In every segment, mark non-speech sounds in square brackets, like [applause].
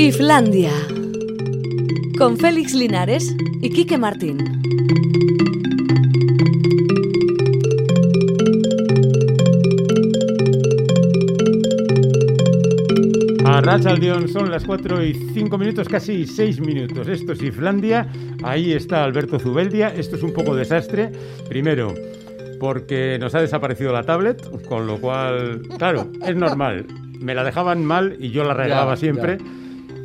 Islandia. Con Félix Linares y Quique Martín. A Racha Aldión son las 4 y 5 minutos, casi 6 minutos. Esto es Islandia, ahí está Alberto Zubeldia. Esto es un poco desastre. Primero, porque nos ha desaparecido la tablet, con lo cual, claro, es normal. Me la dejaban mal y yo la regalaba Ya, siempre.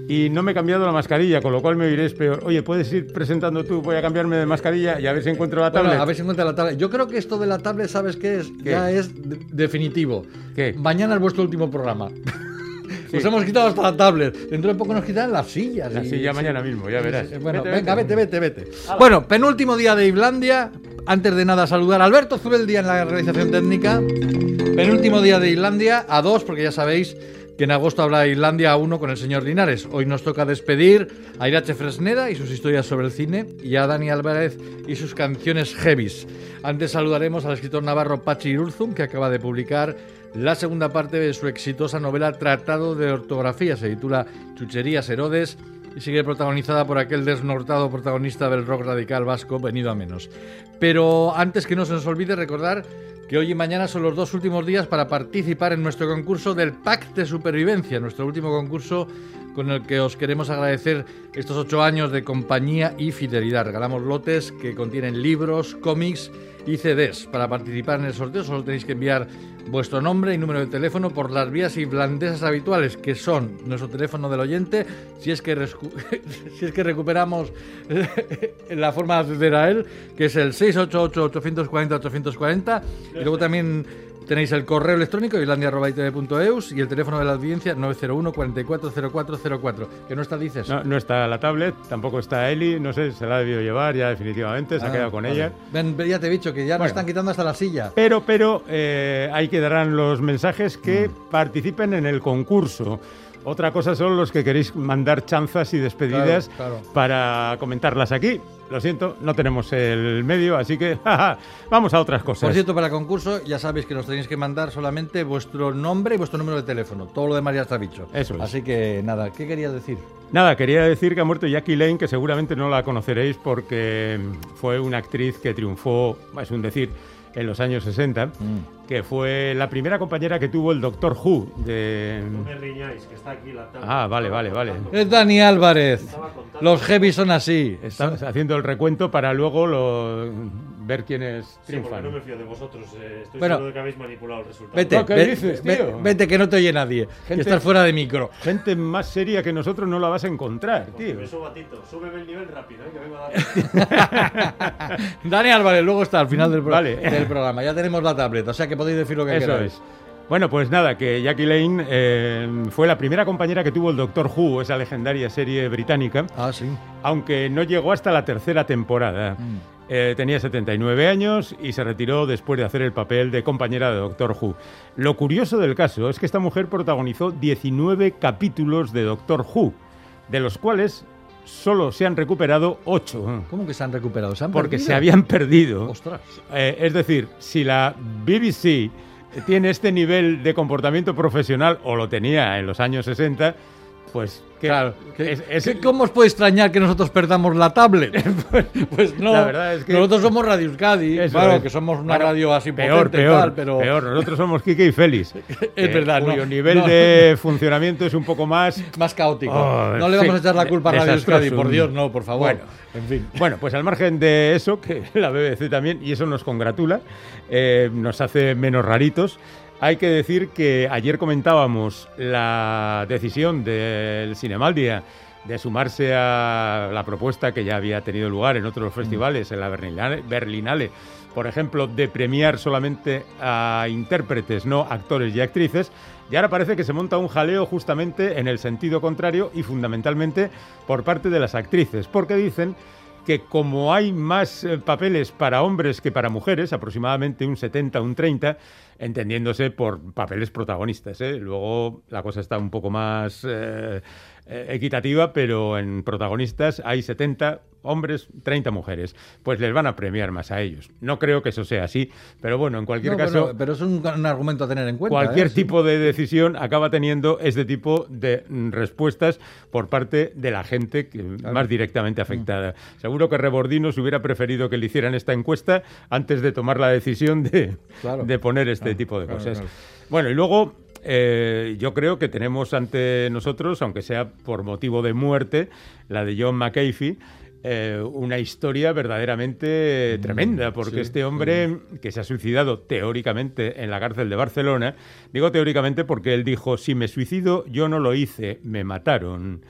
Y no me he cambiado la mascarilla, con lo cual me diréis peor. Oye, ¿puedes ir presentando tú? Voy a cambiarme de mascarilla y a ver si encuentro la Bueno, tablet. a ver si encuentra la tablet. Yo creo que esto de la tablet, ¿sabes qué es? ¿Qué? Ya es de- definitivo. ¿Qué? Mañana es vuestro último programa. [laughs] Nos hemos quitado hasta la tablet. Dentro de poco nos quitarán las sillas. La silla mañana mismo, ya verás. Sí, Bueno, Vete, venga, vete. vete, vete. Bueno, penúltimo día de Islandia. Antes de nada, saludar a Alberto Zubeldia en la realización técnica. Penúltimo día de Islandia, a dos, porque ya sabéis que en agosto habrá Islandia a uno con el señor Linares. Hoy nos toca despedir a Irache Fresneda y sus historias sobre el cine y a Dani Álvarez y sus canciones heavies. Antes saludaremos al escritor navarro Pachi Irurzum, que acaba de publicar la segunda parte de su exitosa novela Tratado de Ortografía. Se titula Chucherías Herodes y sigue protagonizada por aquel desnortado protagonista del rock radical vasco venido a menos. Pero antes que no se nos olvide recordar que hoy y mañana son los dos últimos días para participar en nuestro concurso del Pack de Supervivencia, nuestro último concurso con el que os queremos agradecer estos ocho años de compañía y fidelidad. Regalamos lotes que contienen libros, cómics y CDs. Para participar en el sorteo solo tenéis que enviar vuestro nombre y número de teléfono por las vías irlandesas habituales, que son nuestro teléfono del oyente, si es que, [laughs] si es que recuperamos [laughs] la forma de acceder a él, que es el 688-840-840. Y luego también tenéis el correo electrónico islandia.itv.eus y el teléfono de la audiencia 901 440404. ¿Qué no está, dices? No, no está la tablet, tampoco está Eli, no sé, se la ha debido llevar ya definitivamente, se ha Ah, quedado con vale. ella. Ven, ya te he dicho que ya nos Bueno. están quitando hasta la silla. Pero, pero, eh, ahí quedarán los mensajes que Mm. participen en el concurso. Otra cosa son los que queréis mandar chanzas y despedidas Claro, claro. para comentarlas aquí. Lo siento, no tenemos el medio, así que [laughs] jaja, vamos a otras cosas. Por cierto, para el concurso ya sabéis que nos tenéis que mandar solamente vuestro nombre y vuestro número de teléfono. Todo lo demás ya está dicho. Eso es. Así que nada, ¿qué querías decir? Nada, quería decir que ha muerto Jackie Lane, que seguramente no la conoceréis porque fue una actriz que triunfó, es un decir, en los años 60, Mm. que fue la primera compañera que tuvo el Doctor Who de... No me riñáis, que está aquí la tabla. Ah, vale, vale, vale. Es Dani Álvarez. Estaba contando. Los heavy son así. Estamos haciendo el recuento para luego lo- ver quiénes Sí, porque triunfan. no me fío de vosotros. eh, estoy Bueno. seguro de que habéis manipulado el resultado. Vete, No, ¿qué ve- dices, ve- tío? vete, que no te oye nadie. Gente- Que estás fuera de micro. Gente más seria que nosotros no la vas a encontrar, Porque tío. me subo a Tito. Súbeme el nivel rápido, eh, que vengo a dar. [laughs] [laughs] Dani Álvarez, luego está al final del, pro- Vale. del programa. Ya tenemos la tablet, o sea que podéis decir lo que Eso queráis. es. Bueno, pues nada, que Jackie Lane eh, fue la primera compañera que tuvo el Doctor Who, esa legendaria serie británica, Ah, sí. aunque no llegó hasta la tercera temporada. Mm. Eh, tenía 79 años y se retiró después de hacer el papel de compañera de Doctor Who. Lo curioso del caso es que esta mujer protagonizó 19 capítulos de Doctor Who, de los cuales solo se han recuperado 8, ¿Cómo que se han recuperado? ¿Se han porque perdido? se habían perdido. Ostras. Eh, es decir, si la BBC tiene este nivel de comportamiento profesional, o lo tenía en los años 60, pues que Claro. ¿qué- es- es- qué- ¿Cómo os puede extrañar que nosotros perdamos la tablet? [laughs] pues no. La verdad es que- Nosotros somos Radio Euskadi. Claro, es. que somos una Bueno, radio así peor, potente y peor, tal, pero. peor. [laughs] Nosotros somos Kike y Félix. [laughs] Es verdad, no. Cuyo nivel No. de funcionamiento es un poco más. Más caótico. Oh, no le vamos a echar la culpa a Radio. Euskadi, por Dios, no, por favor. Bueno. en fin. Bueno, pues al margen de eso, que la BBC también, y eso nos congratula, eh, nos hace menos raritos. Hay que decir que ayer comentábamos la decisión del Cinemaldia de sumarse a la propuesta que ya había tenido lugar en otros festivales, en la Berlinale, Berlinale, por ejemplo, de premiar solamente a intérpretes, no actores y actrices. Y ahora parece que se monta un jaleo justamente en el sentido contrario y fundamentalmente por parte de las actrices, porque dicen que como hay más eh, papeles para hombres que para mujeres, aproximadamente un 70, un 30, entendiéndose por papeles protagonistas. ¿eh? Luego la cosa está un poco más eh, eh, equitativa, pero en protagonistas hay 70 hombres, 30 mujeres. Pues les van a premiar más a ellos. No creo que eso sea así, pero bueno, en cualquier No, caso... pero es un, un argumento a tener en cuenta. Cualquier ¿eh? Tipo de decisión acaba teniendo este tipo de mm, respuestas por parte de la gente más directamente afectada. Seguro que Rebordino se hubiera preferido que le hicieran esta encuesta antes de tomar la decisión de, Claro. de poner este Claro, tipo de cosas. Bueno, y luego eh, yo creo que tenemos ante nosotros, aunque sea por motivo de muerte, la de John McAfee. eh, una historia verdaderamente tremenda, porque Mm, sí, este hombre que se ha suicidado teóricamente en la cárcel de Barcelona, digo teóricamente porque él dijo, si me suicido, yo no lo hice, me mataron.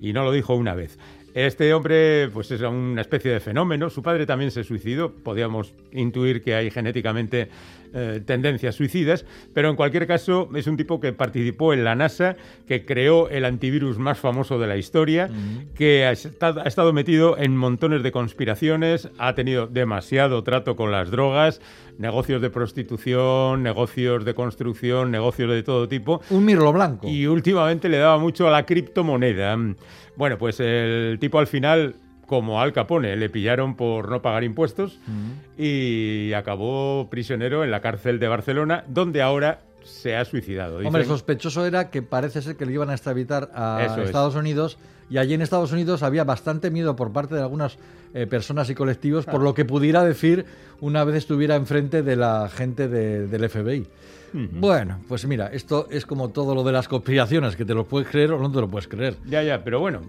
Y no lo dijo una vez. Este hombre, pues es una especie de fenómeno. Su padre también se suicidó. Podíamos intuir que hay genéticamente eh, tendencias suicidas, pero en cualquier caso es un tipo que participó en la NASA, que creó el antivirus más famoso de la historia, que ha ha estado metido en montones de conspiraciones, ha tenido demasiado trato con las drogas, negocios de prostitución, negocios de construcción, negocios de todo tipo. Un mirlo blanco. Y últimamente le daba mucho a la criptomoneda. Bueno, pues el tipo al final, como Al Capone, le pillaron por no pagar impuestos y acabó prisionero en la cárcel de Barcelona, donde ahora se ha suicidado. Hombre, Dicen- sospechoso era que parece ser que le iban a extraditar a Eso es. Estados Unidos y allí en Estados Unidos había bastante miedo por parte de algunas eh, personas y colectivos por lo que pudiera decir una vez estuviera enfrente de la gente de- del FBI. Bueno, pues mira, esto es como todo lo de las conspiraciones, que te lo puedes creer o no te lo puedes creer. Ya, ya, pero bueno,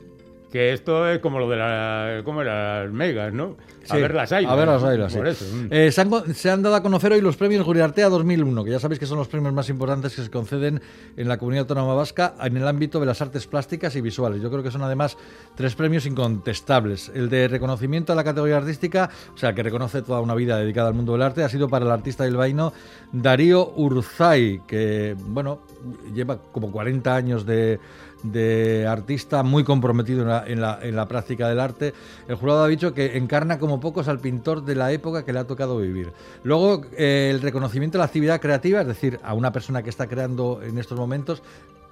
que esto es como lo de la, ¿cómo era? las megas, ¿no? a ver las águilas. A ver las Por sí. eso. mm. Eh, se, han, se han dado a conocer hoy los premios Guriartea 2001, que ya sabéis que son los premios más importantes que se conceden en la comunidad autónoma vasca en el ámbito de las artes plásticas y visuales. Yo creo que son además tres premios incontestables. El de reconocimiento a la categoría artística, o sea, que reconoce toda una vida dedicada al mundo del arte, ha sido para el artista bilbaíno Darío Urzay, que, bueno, lleva como 40 años de de artista muy comprometido en la, en, la, práctica del arte. El jurado ha dicho que encarna como pocos al pintor de la época que le ha tocado vivir. Luego, eh, el reconocimiento de la actividad creativa, es decir, a una persona que está creando en estos momentos,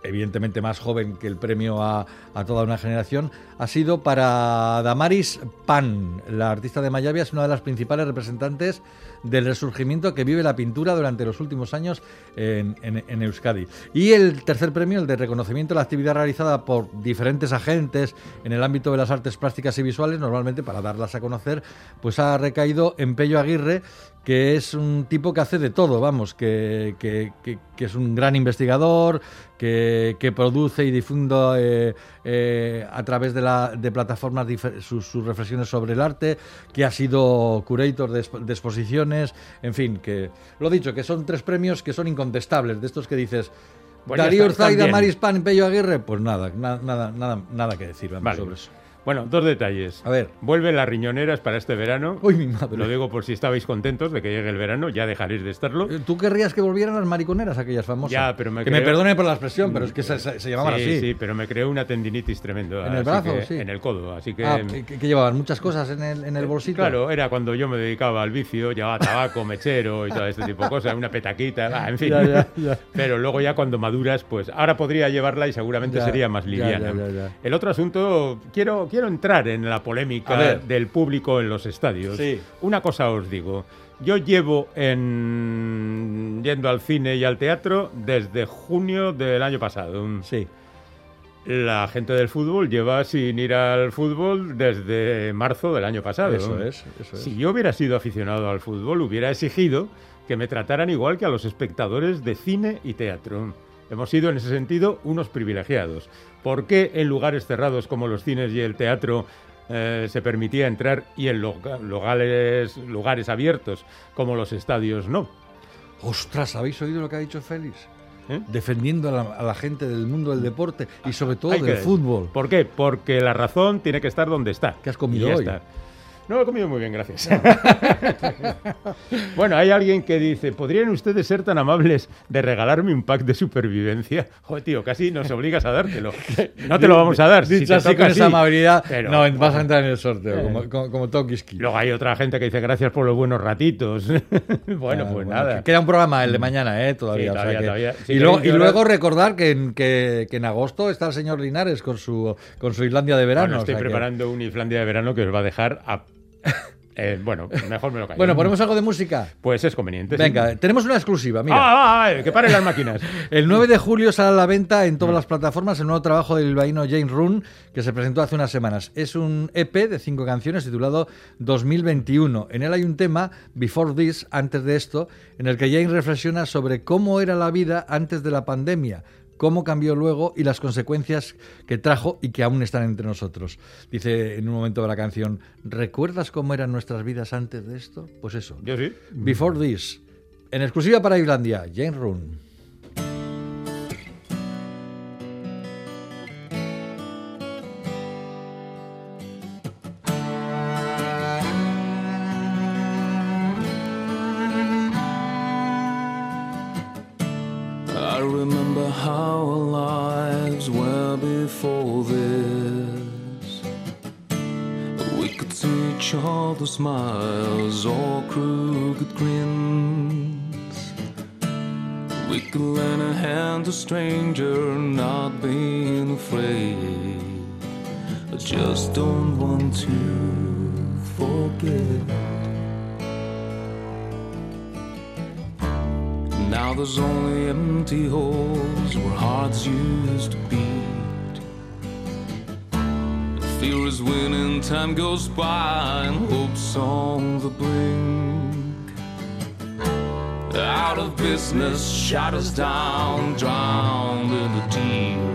evidentemente más joven que el premio a, a toda una generación, ha sido para Damaris Pan, la artista de Mayavia, es una de las principales representantes del resurgimiento que vive la pintura durante los últimos años en, Euskadi. Y el tercer premio, el de reconocimiento de la actividad realizada por diferentes agentes en el ámbito de las artes plásticas y visuales, normalmente para darlas a conocer, pues ha recaído en Pello Aguirre, que es un tipo que hace de todo, vamos, que, que- que- que es un gran investigador, que, que produce y difunde eh, eh, a través de, la, de plataformas sus, sus reflexiones sobre el arte, que ha sido curator de, de exposiciones, en fin, que lo dicho, que son tres premios que son incontestables, de estos que dices... Ya Darío Urzaida. Maris Pan, Pello Aguirre, pues nada, na- nada, nada, nada que decir vamos, Vale. sobre eso. Bueno, dos detalles. A ver. Vuelven las riñoneras para este verano. Uy, mi madre. Lo digo por si estabais contentos de que llegue el verano, ya dejaréis de estarlo. Eh, ¿Tú querrías que volvieran las mariconeras aquellas famosas? Ya, pero me Que me perdone por la expresión, pero es que se, se- llamaban sí, así. sí, pero me creó una tendinitis tremendo. ¿En el brazo? que- Sí. En el codo, así que... Ah, ¿que, que llevaban muchas cosas en el, en el bolsito. Claro, era cuando yo me dedicaba al vicio, llevaba tabaco, [laughs] mechero y todo este tipo de cosas, una petaquita, en fin. Ya, ya, ya. [laughs] Pero luego ya cuando maduras, pues ahora podría llevarla y seguramente sería más liviana. El otro asunto, quiero, quiero entrar en la polémica del público en los estadios. Sí. Una cosa os digo. Yo llevo en yendo al cine y al teatro desde junio del año pasado. Sí. La gente del fútbol lleva sin ir al fútbol desde marzo del año pasado. Eso es, eso es. Si yo hubiera sido aficionado al fútbol, hubiera exigido que me trataran igual que a los espectadores de cine y teatro. Hemos sido en ese sentido unos privilegiados. ¿Por qué en lugares cerrados como los cines y el teatro eh, se permitía entrar y en lugares, lugares abiertos como los estadios no? Ostras, ¿habéis oído lo que ha dicho Félix? ¿Eh? Defendiendo a la, a la gente del mundo del deporte y sobre todo Hay del que- fútbol. ¿Por qué? Porque la razón tiene que estar donde está. ¿Qué has comido Y hoy? está. No, he comido muy bien, gracias. [laughs] bueno, hay alguien que dice, ¿podrían ustedes ser tan amables de regalarme un pack de supervivencia? Joder, tío, casi nos obligas a dártelo. No te lo vamos a dar. si Dicho así toca con esa amabilidad, Pero, no, vas a entrar en el sorteo, Eh. como, como, como Tokiski. Luego hay otra gente que dice, gracias por los buenos ratitos. [laughs] bueno, Ah, pues nada. que Queda un programa el de mañana, ¿eh? Todavía. Sí, o sea todavía, que-. Si y, luego, y recordar que en, que, que en agosto está el señor Linares con su, con su Islandia de verano. Bueno, estoy o sea que- preparando un Islandia de verano que os va a dejar a... [laughs] Eh, bueno, mejor me lo callo. Bueno, ponemos algo de música. Pues es conveniente. sí. Venga, tenemos una exclusiva, mira. Ah, ah, ah, que paren las máquinas. [laughs] El 9 de julio sale a la venta en todas las plataformas el nuevo trabajo del bilbaíno James Run, que se presentó hace unas semanas. Es un EP de cinco canciones titulado 2021. En él hay un tema, Before This, antes de esto, en el que James reflexiona sobre cómo era la vida antes de la pandemia, cómo cambió luego y las consecuencias que trajo y que aún están entre nosotros. Dice en un momento de la canción, ¿recuerdas cómo eran nuestras vidas antes de esto? Pues eso. Yo sí. Before This. En exclusiva para Islandia, James Run. Only empty holes where hearts used to beat. Fear is winning, time goes by, and hope's on the blink. Out of business, us down, drowned in the tears,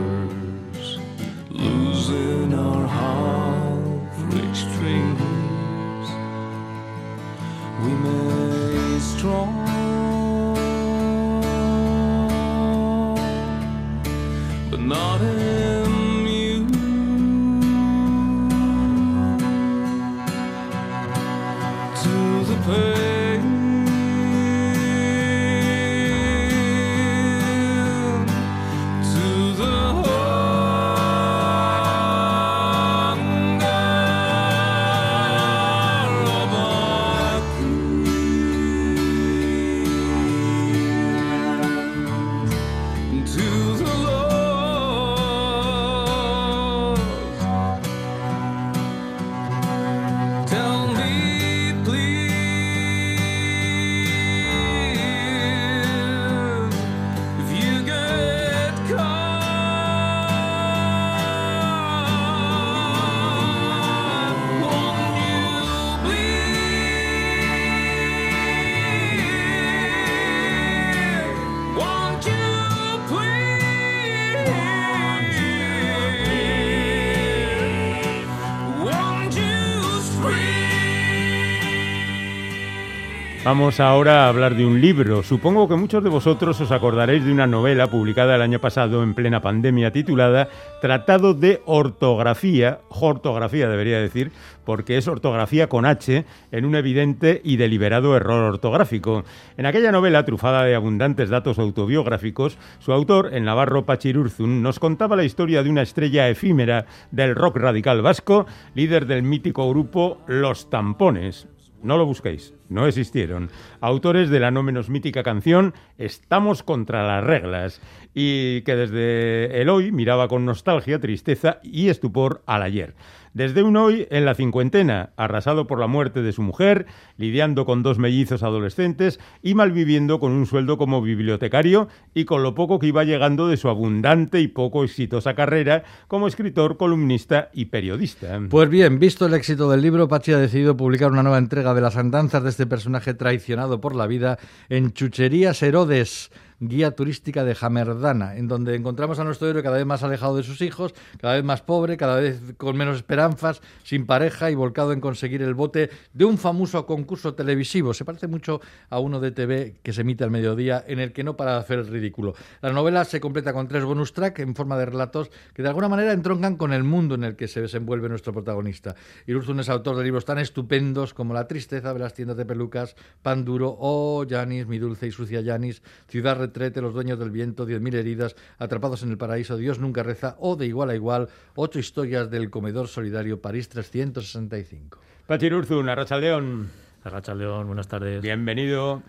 Vamos ahora a hablar de un libro. Supongo que muchos de vosotros os acordaréis de una novela publicada el año pasado en plena pandemia titulada Tratado de Ortografía, ortografía debería decir, porque es ortografía con H en un evidente y deliberado error ortográfico. En aquella novela, trufada de abundantes datos autobiográficos, su autor, el navarro Pachirurzun, nos contaba la historia de una estrella efímera del rock radical vasco, líder del mítico grupo Los Tampones. No lo busquéis, no existieron. Autores de la no menos mítica canción Estamos contra las reglas y que desde el hoy miraba con nostalgia, tristeza y estupor al ayer. Desde un hoy en la cincuentena, arrasado por la muerte de su mujer, lidiando con dos mellizos adolescentes y malviviendo con un sueldo como bibliotecario y con lo poco que iba llegando de su abundante y poco exitosa carrera como escritor, columnista y periodista. Pues bien, visto el éxito del libro, Pachi ha decidido publicar una nueva entrega de las andanzas de este personaje traicionado por la vida en Chucherías Herodes guía turística de Jamerdana, en donde encontramos a nuestro héroe cada vez más alejado de sus hijos, cada vez más pobre, cada vez con menos esperanzas, sin pareja y volcado en conseguir el bote de un famoso concurso televisivo. Se parece mucho a uno de TV que se emite al mediodía, en el que no para de hacer el ridículo. La novela se completa con tres bonus track en forma de relatos que de alguna manera entroncan con el mundo en el que se desenvuelve nuestro protagonista. Irurzun es autor de libros tan estupendos como La tristeza de las tiendas de pelucas, Pan duro, Oh, Janis, mi dulce y sucia Janis, Ciudad retrete, Los dueños del viento, Diez mil heridas, Atrapados en el paraíso, Dios nunca reza, o de igual a igual, ocho historias del comedor solidario París 365. Pachirurzun, Arrachaldeón, Agacha León, buenas tardes. bienvenido.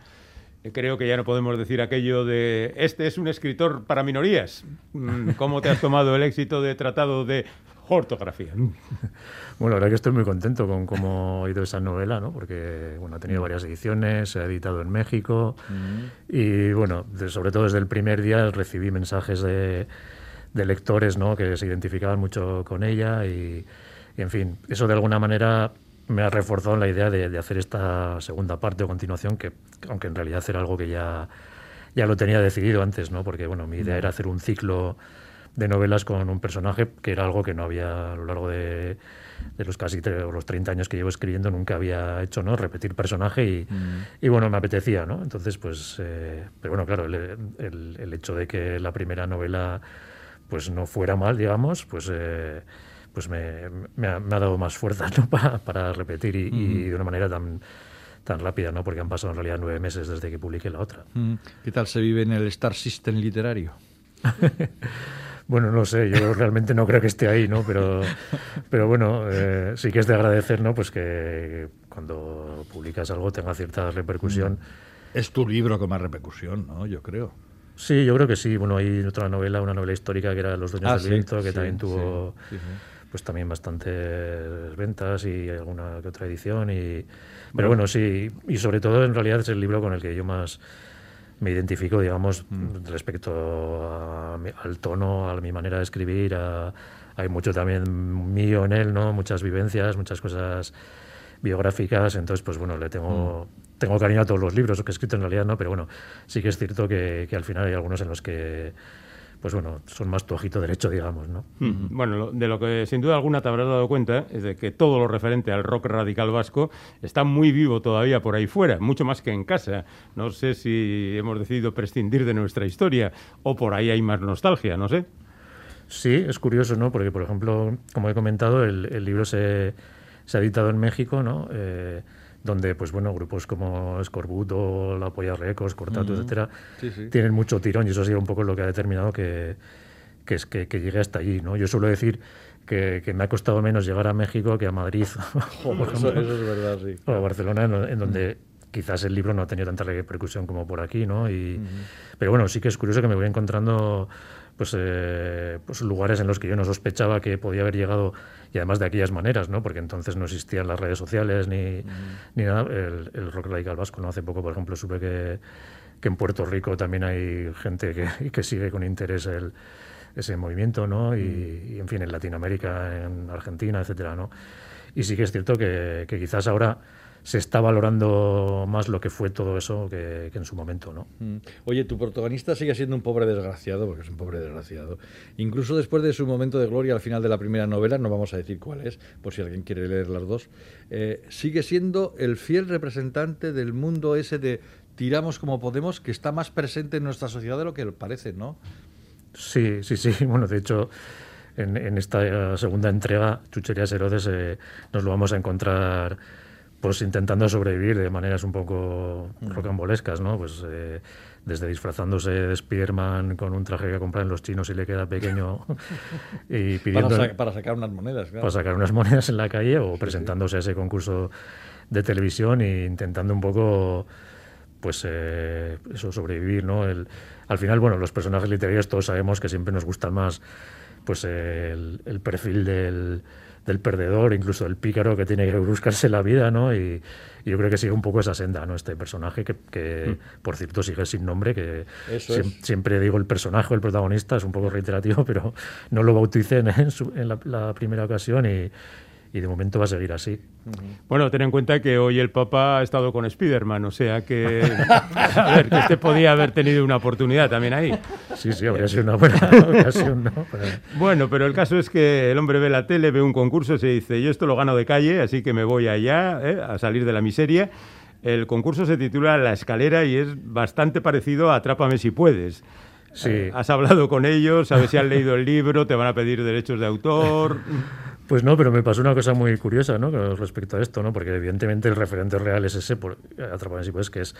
Creo que ya no podemos decir aquello de este es un escritor para minorías. Mm, ¿Cómo te has tomado el éxito de tratado de ortografía? [laughs] Bueno, la verdad que estoy muy contento con cómo ha ido esa novela, ¿no? Porque bueno, ha tenido varias ediciones, se ha editado en México y bueno, de- sobre todo desde el primer día recibí mensajes de, de lectores, ¿no? Que se identificaban mucho con ella y, y, en fin, eso de alguna manera me ha reforzado la idea de, de hacer esta segunda parte o continuación que, aunque en realidad era algo que ya ya lo tenía decidido antes, ¿no? Porque bueno, mi idea era hacer un ciclo de novelas con un personaje que era algo que no había a lo largo de, de los casi tre- o los 30 años que llevo escribiendo nunca había hecho, ¿no? Repetir personaje y, y, bueno, me apetecía, ¿no? Entonces, pues, eh, pero bueno, claro, el, el- el hecho de que la primera novela pues no fuera mal, digamos, pues eh, pues me, me ha, me ha dado más fuerza ¿no? [laughs] para, para repetir y, y de una manera tan tan rápida, ¿no? Porque han pasado en realidad nueve meses desde que publiqué la otra. Mm, ¿Qué tal se vive en el Star System literario? [laughs] Bueno, no sé, yo realmente no creo que esté ahí, ¿no? Pero, pero bueno, eh, sí que es de agradecer, ¿no? Pues que cuando publicas algo tenga cierta repercusión. Es tu libro con más repercusión, ¿no? Yo creo. Sí, yo creo que sí. Bueno, hay otra novela, una novela histórica que era Los dueños Ah, del sí, viento, que sí, también tuvo sí, pues también bastantes ventas y alguna que otra edición. Y, pero bueno, sí, y sobre todo en realidad es el libro con el que yo más me identifico, digamos, Mm. respecto a mi- al tono, a mi manera de escribir. a- hay mucho también mío en él, ¿no? Muchas vivencias, muchas cosas biográficas. Entonces, pues bueno, le tengo, Mm. tengo cariño a todos los libros que he escrito en realidad, ¿no? Pero bueno, sí que es cierto que, que al final hay algunos en los que, pues bueno, son más tu ojito derecho, digamos, ¿no? Mm, Bueno, de lo que sin duda alguna te habrás dado cuenta es de que todo lo referente al rock radical vasco está muy vivo todavía por ahí fuera, mucho más que en casa. No sé si hemos decidido prescindir de nuestra historia o por ahí hay más nostalgia, no sé. Sí, es curioso, ¿no? Porque, por ejemplo, como he comentado, el, el libro se, se ha editado en México, ¿no? Eh, donde, pues bueno, grupos como Scorbuto, La Polla Records, Cortato, etcétera, Sí, sí. tienen mucho tirón y eso ha sido un poco lo que ha determinado que, que, es, que, que llegue hasta allí, ¿no? Yo suelo decir que, que me ha costado menos llegar a México que a Madrid [laughs] o, por Eso, ejemplo, eso es verdad, sí. o a Barcelona, en, en donde quizás el libro no ha tenido tanta repercusión como por aquí, ¿no? Y, Pero bueno, sí que es curioso que me voy encontrando pues, eh, pues lugares en los que yo no sospechaba que podía haber llegado y además de aquellas maneras, ¿no? Porque entonces no existían las redes sociales ni, ni nada. El, el rock radical vasco, ¿no? Hace poco, por ejemplo, supe que, que en Puerto Rico también hay gente que, [laughs] que sigue con interés el, ese movimiento, ¿no? Y, y, en fin, en Latinoamérica, en Argentina, etcétera, ¿no? Y sí que es cierto que, que quizás ahora se está valorando más lo que fue todo eso que, que en su momento, ¿no? Mm. Oye, tu protagonista sigue siendo un pobre desgraciado, porque es un pobre desgraciado. Incluso después de su momento de gloria al final de la primera novela, no vamos a decir cuál es, por si alguien quiere leer las dos, eh, sigue siendo el fiel representante del mundo ese de tiramos como podemos, que está más presente en nuestra sociedad de lo que parece, ¿no? Sí, sí, sí. [laughs] Bueno, de hecho, en, en esta segunda entrega, Chucherías Herodes, eh, nos lo vamos a encontrar pues intentando sobrevivir de maneras un poco rocambolescas, ¿no? Pues eh, desde disfrazándose de Spiderman con un traje que compran los chinos y le queda pequeño [laughs] y pidiendo Para, sa- para sacar unas monedas, claro. para sacar unas monedas en la calle o presentándose a ese concurso de televisión e intentando un poco pues eh, eso sobrevivir no el, al final bueno los personajes literarios todos sabemos que siempre nos gusta más pues el, el perfil del, del perdedor incluso del pícaro que tiene que buscarse la vida no y, y yo creo que sigue un poco esa senda no este personaje que, que por cierto sigue sin nombre que es. siempre digo el personaje el protagonista es un poco reiterativo [laughs] pero no lo bauticé en, en su- en la, la primera ocasión y y de momento va a seguir así. Bueno, ten en cuenta que hoy el Papa ha estado con Spiderman, o sea que, a ver, que usted podía haber tenido una oportunidad también ahí. Sí, sí, habría sido una buena [laughs] ocasión, ¿no? Pero- Bueno, pero el caso es que el hombre ve la tele, ve un concurso, se dice, yo esto lo gano de calle, así que me voy allá ¿eh? a salir de la miseria. El concurso se titula La Escalera y es bastante parecido a Atrápame si puedes. Sí. Eh, has hablado con ellos, sabes si han leído el libro, te van a pedir derechos de autor. [laughs] Pues no, pero me pasó una cosa muy curiosa, ¿no? Con Respecto a esto, ¿no? Porque evidentemente el referente real es ese, por, Atrapame si puedes, que es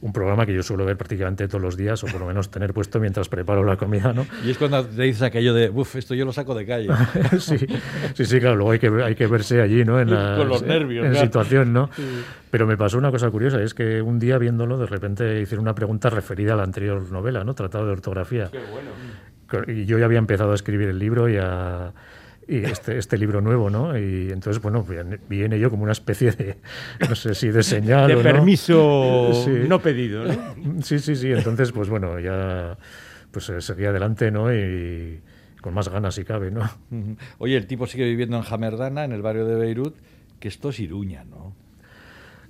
un programa que yo suelo ver prácticamente todos los días, o por lo menos tener puesto mientras preparo la comida, ¿no? Y es cuando te dices aquello de, uff, esto yo lo saco de calle. [laughs] sí, sí, sí, claro, luego hay que, hay que verse allí, ¿no? En, la, [laughs] Con los nervios, en claro. situación, ¿no? Pero me pasó una cosa curiosa, es que un día viéndolo, de repente hicieron una pregunta referida a la anterior novela, ¿no? Tratado de ortografía. Y yo ya había empezado a escribir el libro y a y este, este libro nuevo, ¿no? Y entonces, bueno, vi en- vi en ello como una especie de, no sé si de señal De o no. permiso Sí. no pedido, ¿no? Sí, sí, sí. Entonces, pues bueno, ya pues eh, seguí adelante, ¿no? Y con más ganas si cabe, ¿no? Oye, el tipo sigue viviendo en Jamerdana, en el barrio de Beirut, que esto es Iruña, ¿no?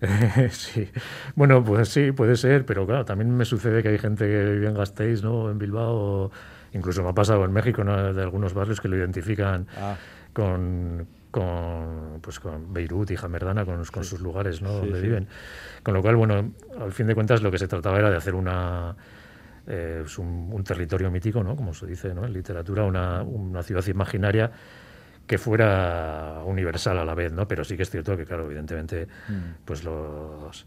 [laughs] sí. Bueno, pues sí, puede ser, pero claro, también me sucede que hay gente que vive en Gasteiz, ¿no? En Bilbao, o incluso me ha pasado en México, ¿no? De algunos barrios que lo identifican Ah. con, con, pues con Beirut y Jamerdana, con, con sus lugares, ¿no? Sí, Donde sí. viven. Con lo cual, bueno, al fin de cuentas lo que se trataba era de hacer una... eh, pues un, un territorio mítico, ¿no? Como se dice, ¿no? En literatura, una, una ciudad imaginaria que fuera universal a la vez, ¿no? Pero sí que es cierto que, claro, evidentemente, pues los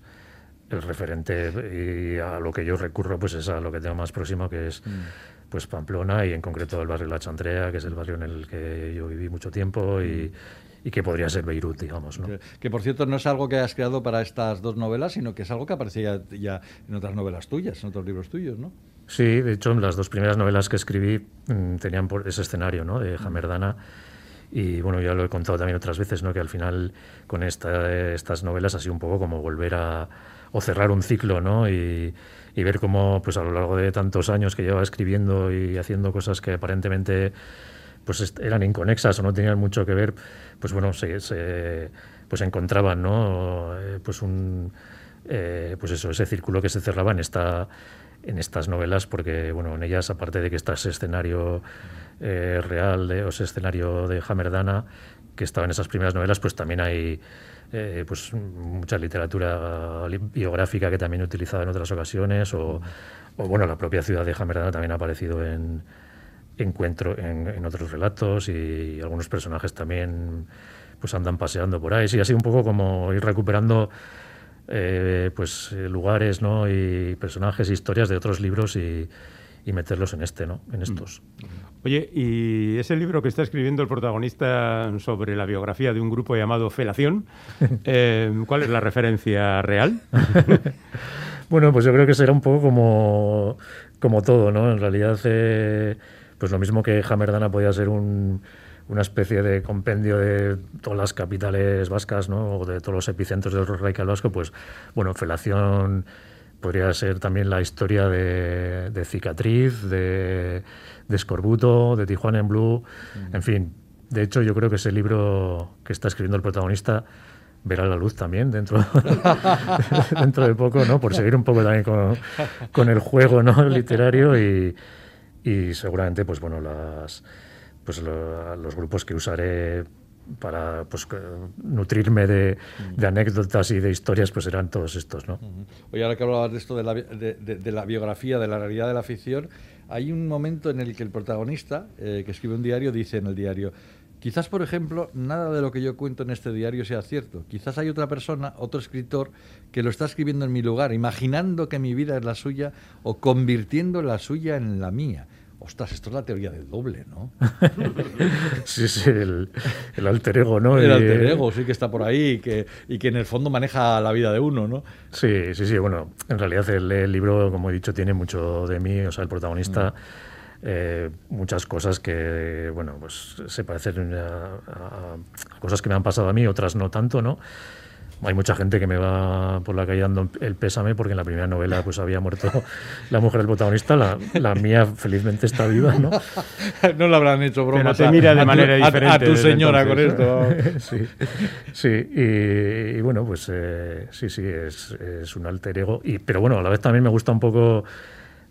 el referente y a lo que yo recurro pues es a lo que tengo más próximo que es pues Pamplona y en concreto el barrio La Chantrea que es el barrio en el que yo viví mucho tiempo y, y que podría ser Beirut digamos ¿no? Que, que, por cierto no es algo que hayas creado para estas dos novelas, sino que es algo que aparecía ya, ya en otras novelas tuyas, en otros libros tuyos, ¿no? Sí, de hecho las dos primeras novelas que escribí mm, tenían por ese escenario ¿no? de Jamerdana y bueno, ya lo he contado también otras veces, ¿no? que al final con esta, estas novelas ha sido un poco como volver a o cerrar un ciclo, ¿no? Y, ver cómo pues a lo largo de tantos años que llevaba escribiendo y haciendo cosas que aparentemente pues eran inconexas o no tenían mucho que ver, pues bueno, se, se- pues encontraban, ¿no? Eh, pues un eh, pues eso, ese círculo que se cerraba en esta en estas novelas, porque bueno, en ellas, aparte de que está ese escenario eh, real, o ese escenario de Hamerdana, que estaba en esas primeras novelas, pues también hay eh, pues mucha literatura li- biográfica que también he utilizado en otras ocasiones, o, o, bueno, la propia ciudad de Hamerdana también ha aparecido en encuentro en, en otros relatos y algunos personajes también pues andan paseando por ahí. Sí, ha sido un poco como ir recuperando eh, pues lugares ¿no? y personajes, historias de otros libros y, y meterlos en este, ¿no? En estos. Oye, y ese libro que está escribiendo el protagonista sobre la biografía de un grupo llamado Felación, [laughs] eh, ¿cuál es la referencia real? [laughs] Bueno, pues yo creo que será un poco como, como todo, ¿no? En realidad, eh, pues lo mismo que Hamerdana podía ser un, una especie de compendio de todas las capitales vascas, ¿no? O de todos los epicentros del rock radical vasco, pues, bueno, Felación podría ser también la historia de, de Cicatriz, de, de Escorbuto, de Tijuana en Blue, en fin. De hecho, yo creo que ese libro que está escribiendo el protagonista verá la luz también dentro, [laughs] dentro de poco, ¿no? Por seguir un poco también con, con el juego ¿no? [laughs] literario y, y seguramente, pues bueno, las, pues lo- los grupos que usaré para pues, nutrirme de, de anécdotas y de historias, pues serán todos estos, ¿no? Oye, ahora que hablabas de esto de la, de la biografía, de la realidad de la ficción, hay un momento en el que el protagonista, eh, que escribe un diario, dice en el diario, quizás, por ejemplo, nada de lo que yo cuento en este diario sea cierto. Quizás hay otra persona, otro escritor, que lo está escribiendo en mi lugar, imaginando que mi vida es la suya o convirtiendo la suya en la mía. Ostras, esto es la teoría del doble, ¿no? [laughs] Sí, sí, el, el alter ego, ¿no? El alter ego sí que está por ahí y que, y que en el fondo maneja la vida de uno, ¿no? Sí, sí, sí. Bueno, en realidad el, el libro, como he dicho, tiene mucho de mí. O sea, el protagonista, eh, muchas cosas que, bueno, pues se parecen a, a- a cosas que me han pasado a mí, otras no tanto, ¿no? Hay mucha gente que me va por la calle dando el pésame porque en la primera novela pues había muerto la mujer del protagonista, la, la mía felizmente está viva, ¿no? [laughs] no le habrán hecho Pero bromas te a- mira de a tu- manera a- diferente a tu señora entonces, con esto. [laughs] sí, sí, y, y bueno, pues eh, sí, sí, es, es un alter ego, y, pero bueno, a la vez también me gusta un poco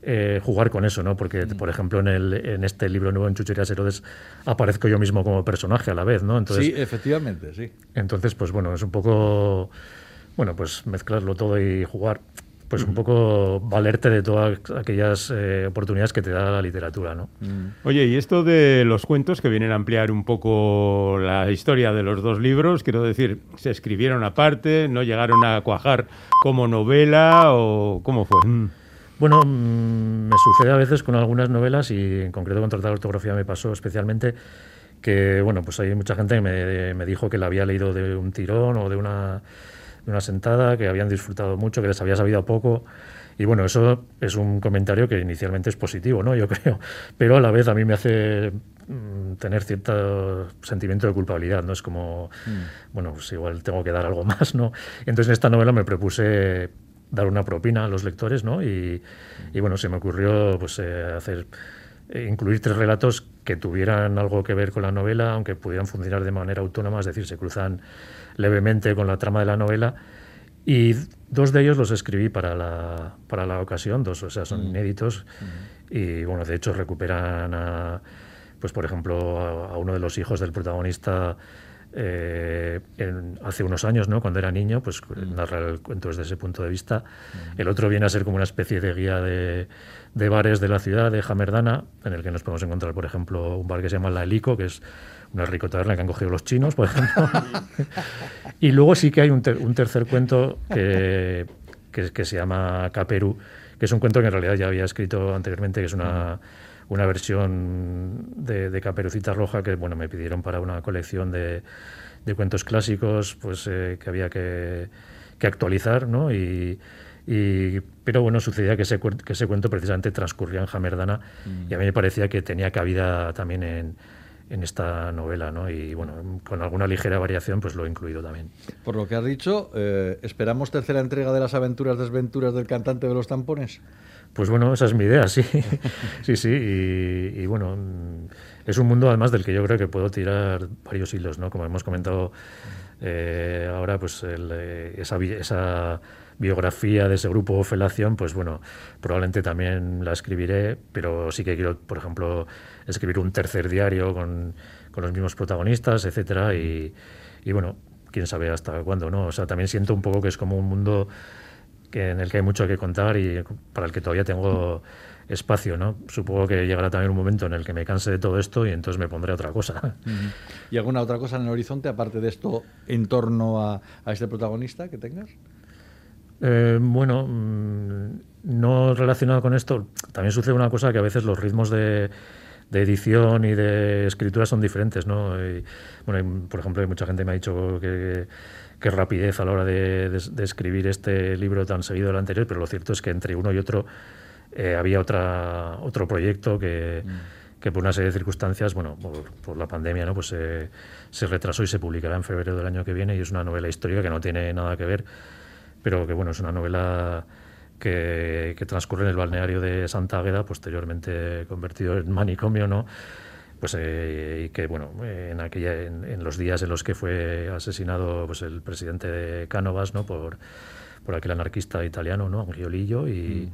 eh, jugar con eso, ¿no? Porque, por ejemplo, en, el, en este libro nuevo, en Chucherías Herodes, aparezco yo mismo como personaje a la vez, ¿no? Entonces, sí, efectivamente, sí. entonces, pues bueno, es un poco, bueno, pues mezclarlo todo y jugar, pues un poco valerte de todas aquellas eh, oportunidades que te da la literatura, ¿no? Oye, y esto de los cuentos que vienen a ampliar un poco la historia de los dos libros, quiero decir, ¿se escribieron aparte? ¿No llegaron a cuajar como novela o cómo fue? Mm. Bueno, mm, me sucede a veces con algunas novelas y en concreto con Tratar de Ortografía me pasó especialmente que, bueno, pues hay mucha gente que me, me dijo que la había leído de un tirón o de una, de una sentada, que habían disfrutado mucho, que les había sabido poco. Y bueno, eso es un comentario que inicialmente es positivo, ¿no? [laughs] Yo creo. Pero a la vez a mí me hace mm, tener cierto sentimiento de culpabilidad, ¿no? Es como, bueno, pues igual tengo que dar algo [laughs] más, ¿no? Entonces en esta novela me propuse dar una propina a los lectores, ¿no? Y, y bueno, se me ocurrió pues eh, hacer eh, incluir tres relatos que tuvieran algo que ver con la novela, aunque pudieran funcionar de manera autónoma, es decir, se cruzan levemente con la trama de la novela. Y dos de ellos los escribí para la, para la ocasión, dos, o sea, son inéditos. Y bueno, de hecho recuperan a, pues por ejemplo, a, a uno de los hijos del protagonista eh, en- hace unos años, ¿no? cuando era niño, pues narra el cuento desde ese punto de vista. El otro viene a ser como una especie de guía de, de bares de la ciudad, de Jamerdana, en el que nos podemos encontrar, por ejemplo, un bar que se llama La Helico, que es una rico taberna que han cogido los chinos, por ejemplo. [laughs] y luego sí que hay un, ter- un tercer cuento que, que, que se llama Caperú, que es un cuento que en realidad ya había escrito anteriormente, que es una, una versión de, de Caperucita Roja que bueno me pidieron para una colección de, cuentos clásicos pues eh, que había que, actualizar, ¿no? Y, pero bueno, sucedía que ese, cuento precisamente transcurría en Jamerdana y a mí me parecía que tenía cabida también en, en esta novela, ¿no? Y bueno, con alguna ligera variación pues lo he incluido también. Por lo que has dicho, eh, ¿esperamos tercera entrega de las aventuras desventuras del cantante de los tampones? Pues bueno, esa es mi idea, [laughs] sí. sí, sí. Y, bueno, es un mundo además del que yo creo que puedo tirar varios hilos, ¿no? Como hemos comentado eh, ahora, pues el, eh, esa, esa biografía de ese grupo Felación, pues bueno, probablemente también la escribiré, pero sí que quiero, por ejemplo, escribir un tercer diario con, con los mismos protagonistas, etcétera, y, y bueno, quién sabe hasta cuándo, ¿no? O sea, también siento un poco que es como un mundo que, en el que hay mucho que contar y para el que todavía tengo espacio, ¿no? Supongo que llegará también un momento en el que me canse de todo esto y entonces me pondré a otra cosa. ¿Y alguna otra cosa en el horizonte, aparte de esto, en torno a, a este protagonista que tengas? Eh, bueno, mm, no relacionado con esto, también sucede una cosa que a veces los ritmos de, de edición y de escritura son diferentes, ¿no? Y, bueno, por ejemplo, mucha gente me ha dicho que, que rapidez a la hora de, de- de escribir este libro tan seguido del anterior, pero lo cierto es que entre uno y otro eh, había otra, otro proyecto que, que por una serie de circunstancias, bueno, por, por la pandemia, ¿no? Pues eh, se retrasó y se publicará en febrero del año que viene y es una novela histórica que no tiene nada que ver pero que bueno, es una novela que, que transcurre en el balneario de Santa Águeda, posteriormente convertido en manicomio, ¿no? Pues, eh, y que, bueno, en, aquella, en, en los días en los que fue asesinado pues, el presidente de Cánovas, ¿no? Por, por aquel anarquista italiano, ¿no? Angiolillo, y,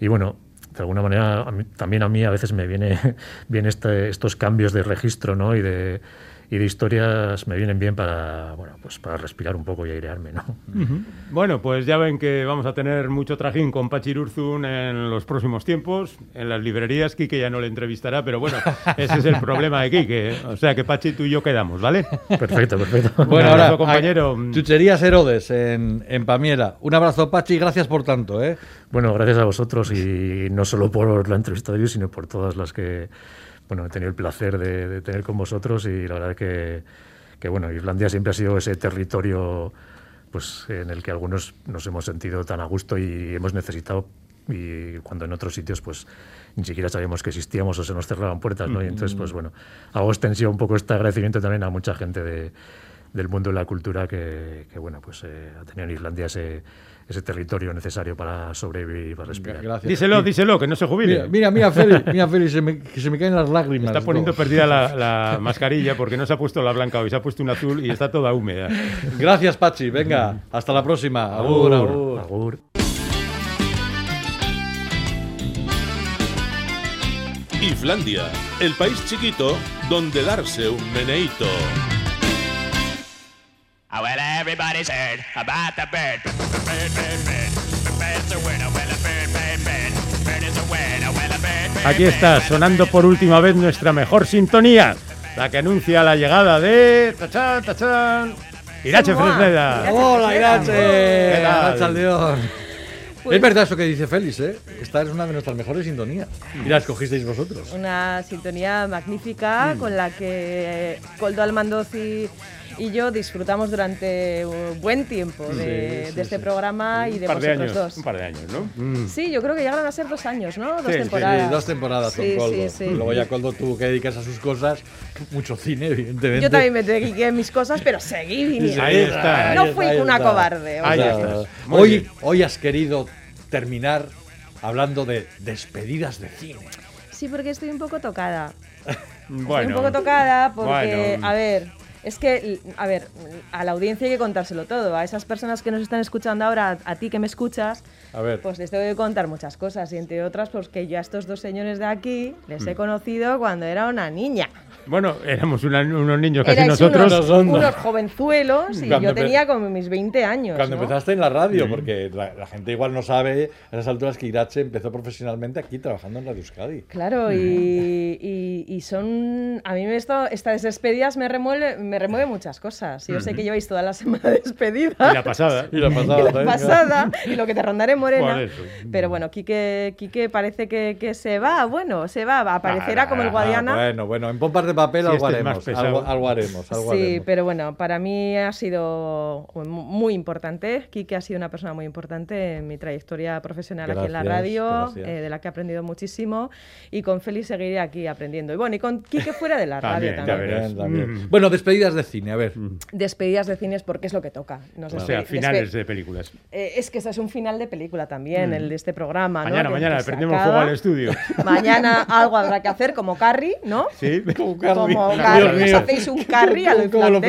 y bueno, de alguna manera a mí- también a mí a veces me viene [laughs] bien este, estos cambios de registro, ¿no? Y de, y de historias me vienen bien para, bueno, pues para respirar un poco y airearme, ¿no? Bueno, pues ya ven que vamos a tener mucho trajín con Pachi Urzun en los próximos tiempos. En las librerías, Quique ya no le entrevistará, pero bueno, [laughs] ese es el problema de Quique. O sea que Pachi, tú y yo quedamos, ¿vale? Perfecto, perfecto. [laughs] Bueno, Un ahora, abrazo, compañero. Chucherías Herodes en, en Pamiera. Un abrazo, Pachi, y gracias por tanto, ¿eh? Bueno, gracias a vosotros y no solo por la entrevista de hoy, sino por todas las que bueno, he tenido el placer de, de tener con vosotros y la verdad que, que bueno, Islandia siempre ha sido ese territorio pues en el que algunos nos hemos sentido tan a gusto y hemos necesitado y cuando en otros sitios pues ni siquiera sabíamos que existíamos o se nos cerraban puertas, ¿no? Y entonces pues bueno, hago extensión un poco este agradecimiento también a mucha gente de, del mundo de la cultura que, que, bueno, pues eh, ha tenido en Islandia ese, ese territorio necesario para sobrevivir y para respirar. Gracias. Díselo, díselo, que no se jubile. Mira, mira, mira, Félix, [laughs] mira, Félix, se me, que se me caen las lágrimas. Está poniendo No. perdida la, la [laughs] mascarilla porque no se ha puesto la blanca hoy, se ha puesto una azul y está toda húmeda. Gracias, Pachi. Venga, hasta la próxima. Agur, agur. Agur. Islandia, el país chiquito donde darse un meneíto. Well, everybody's heard about the bird. Bird, bird, bird. The bird's a winner. Well, a bird, bird, bird. Bird is a winner. Well, a bird, bird, Aquí está, sonando por última vez nuestra mejor sintonía, la que anuncia la llegada de... ¡Tachán, tachán! Irache Fresneda. Hola, Irache. ¿Qué tal? Pues- Es verdad eso que dice Félix, ¿eh? Esta es una de nuestras mejores sintonías. Y la escogisteis vosotros. Una sintonía magnífica con la que Coldo Almandoz y, y yo disfrutamos durante un buen tiempo de, de este programa y Un de par de vosotros años, dos. un par de años, ¿no? Sí, yo creo que llegaron a ser dos años, ¿no? Dos temporadas. Sí, dos temporadas Sí, con Coldo. sí, sí. Luego ya Coldo tuvo que dedicarse a sus cosas. Mucho cine, evidentemente. Yo también me dediqué en mis cosas, pero seguí viniendo. Ahí está. No Ahí fui está, una está. cobarde. Ahí. Muy Hoy, bien. hoy has querido terminar hablando de despedidas de cine. Sí, porque estoy un poco tocada. Estoy un poco tocada porque, Bueno. a ver, es que, a ver, a la audiencia hay que contárselo todo. A esas personas que nos están escuchando ahora, a, a ti que me escuchas, A ver. pues les tengo que contar muchas cosas. Y entre otras, pues que yo a estos dos señores de aquí les he conocido cuando era una niña. Bueno, éramos una- unos niños casi Erais nosotros. unos, unos jovenzuelos y Cuando yo tenía como mis 20 años. Cuando ¿no? empezaste en la radio, porque la, la gente igual no sabe a esas alturas que Irache empezó profesionalmente aquí trabajando en Radio Euskadi. Claro, y, y- y son. A mí me esto, estas despedidas me remueve, me remueve muchas cosas. Yo sé que lleváis toda la semana [laughs] despedida. Y la pasada. Y la pasada. [laughs] y la también. pasada, y lo que te rondaré morena. Eso. Pero bueno, Quique, Quique parece que, que se va, bueno, se va, aparecerá Ah, como el Ah, Guadiana. bueno, bueno, en pompas de papel Si algo este es haremos, algo, algo haremos, algo Sí, haremos. pero bueno, para mí ha sido mu- muy importante. Quique ha sido una persona muy importante en mi trayectoria profesional aquí en la Gracias, radio, gracias. eh, de la que he aprendido muchísimo. Y con Félix seguiré aquí aprendiendo. Y bueno, y con Quique fuera de la radio También, ya también. También, también. Mm. Bueno, despedidas de cine, a ver. Despedidas de cines porque es lo que toca. Nos O sea, finales de películas. Eh, es que eso es un final de película también, el de este programa. ¿no? Mañana, Que- mañana, que se prendemos fuego al estudio. Mañana algo habrá que hacer, como Carrie, ¿no? Sí, Como Dios Carrie, os mío. hacéis un Carrie a lo ¿Cómo lo?